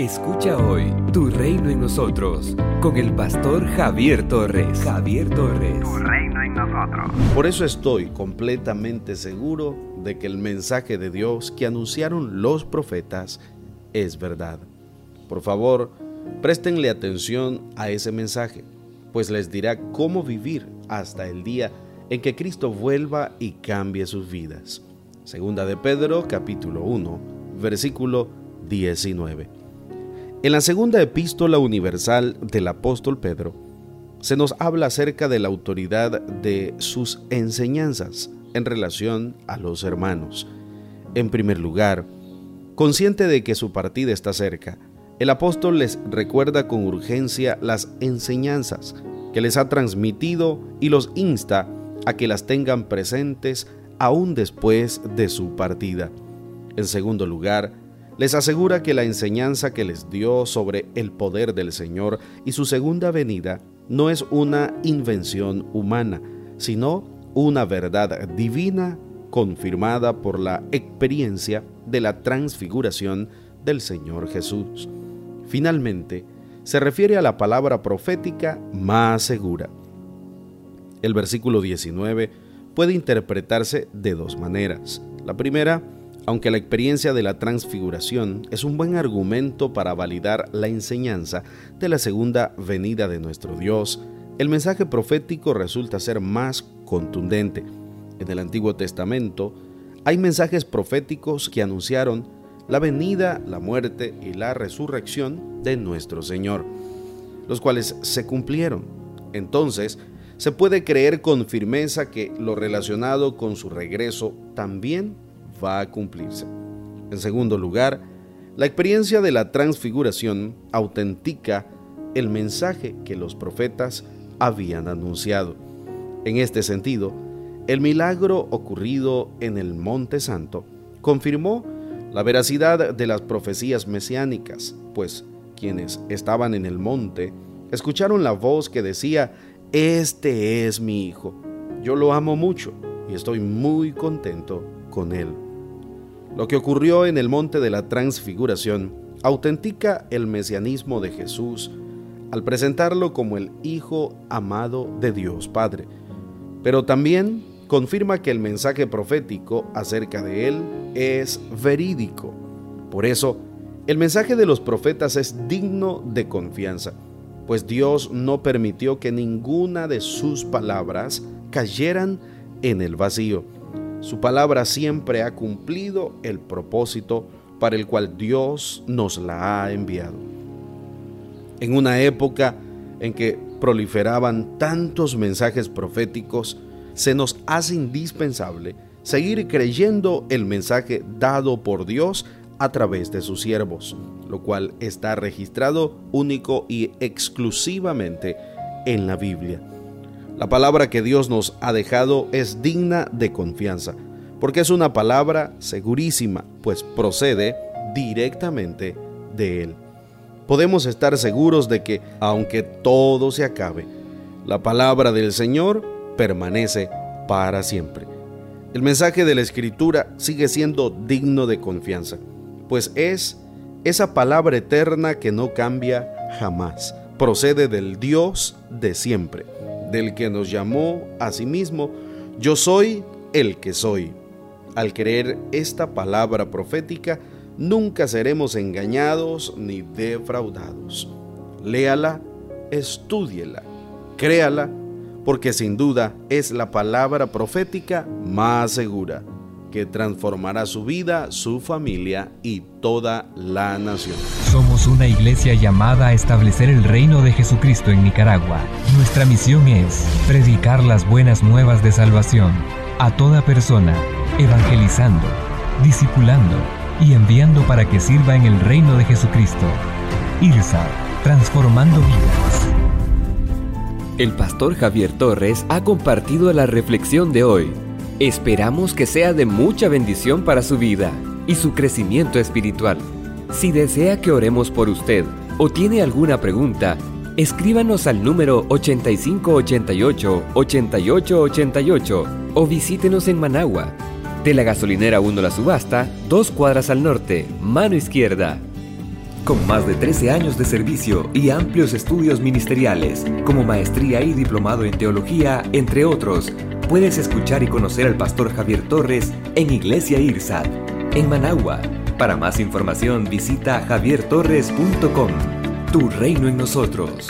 Escucha hoy Tu Reino en Nosotros con el pastor Javier Torres. Javier Torres. Tu Reino en Nosotros. Por eso estoy completamente seguro de que el mensaje de Dios que anunciaron los profetas es verdad. Por favor, préstenle atención a ese mensaje, pues les dirá cómo vivir hasta el día en que Cristo vuelva y cambie sus vidas. Segunda de Pedro, capítulo 1, versículo 19. En la segunda epístola universal del apóstol Pedro, se nos habla acerca de la autoridad de sus enseñanzas en relación a los hermanos. En primer lugar, consciente de que su partida está cerca, el apóstol les recuerda con urgencia las enseñanzas que les ha transmitido y los insta a que las tengan presentes aún después de su partida. En segundo lugar, les asegura que la enseñanza que les dio sobre el poder del Señor y su segunda venida no es una invención humana, sino una verdad divina confirmada por la experiencia de la transfiguración del Señor Jesús. Finalmente, se refiere a la palabra profética más segura. El versículo 19 puede interpretarse de dos maneras. La primera, aunque la experiencia de la transfiguración es un buen argumento para validar la enseñanza de la segunda venida de nuestro Dios, el mensaje profético resulta ser más contundente. En el Antiguo Testamento hay mensajes proféticos que anunciaron la venida, la muerte y la resurrección de nuestro Señor, los cuales se cumplieron. Entonces, se puede creer con firmeza que lo relacionado con su regreso también va a cumplirse. En segundo lugar, la experiencia de la transfiguración autentica el mensaje que los profetas habían anunciado. En este sentido, el milagro ocurrido en el Monte Santo confirmó la veracidad de las profecías mesiánicas, pues quienes estaban en el monte escucharon la voz que decía, Este es mi Hijo, yo lo amo mucho y estoy muy contento con él. Lo que ocurrió en el monte de la transfiguración autentica el mesianismo de Jesús al presentarlo como el Hijo amado de Dios Padre, pero también confirma que el mensaje profético acerca de él es verídico. Por eso, el mensaje de los profetas es digno de confianza, pues Dios no permitió que ninguna de sus palabras cayeran en el vacío su palabra siempre ha cumplido el propósito para el cual Dios nos la ha enviado. En una época en que proliferaban tantos mensajes proféticos, se nos hace indispensable seguir creyendo el mensaje dado por Dios a través de sus siervos, lo cual está registrado único y exclusivamente en la Biblia. La palabra que Dios nos ha dejado es digna de confianza, porque es una palabra segurísima, pues procede directamente de Él. Podemos estar seguros de que, aunque todo se acabe, la palabra del Señor permanece para siempre. El mensaje de la Escritura sigue siendo digno de confianza, pues es esa palabra eterna que no cambia jamás. Procede del Dios de siempre del que nos llamó a sí mismo, yo soy el que soy. Al creer esta palabra profética, nunca seremos engañados ni defraudados. Léala, estúdiela, créala, porque sin duda es la palabra profética más segura que transformará su vida, su familia y toda la nación. Somos una iglesia llamada a establecer el reino de Jesucristo en Nicaragua. Nuestra misión es predicar las buenas nuevas de salvación a toda persona, evangelizando, discipulando y enviando para que sirva en el reino de Jesucristo. IRSA, transformando vidas. El pastor Javier Torres ha compartido la reflexión de hoy. Esperamos que sea de mucha bendición para su vida y su crecimiento espiritual. Si desea que oremos por usted o tiene alguna pregunta, escríbanos al número 8588-8888 o visítenos en Managua. De la gasolinera 1 La Subasta, dos cuadras al norte, mano izquierda. Con más de 13 años de servicio y amplios estudios ministeriales, como maestría y diplomado en teología, entre otros, puedes escuchar y conocer al pastor Javier Torres en Iglesia IRSAT, en Managua. Para más información visita javiertorres.com. Tu reino en nosotros.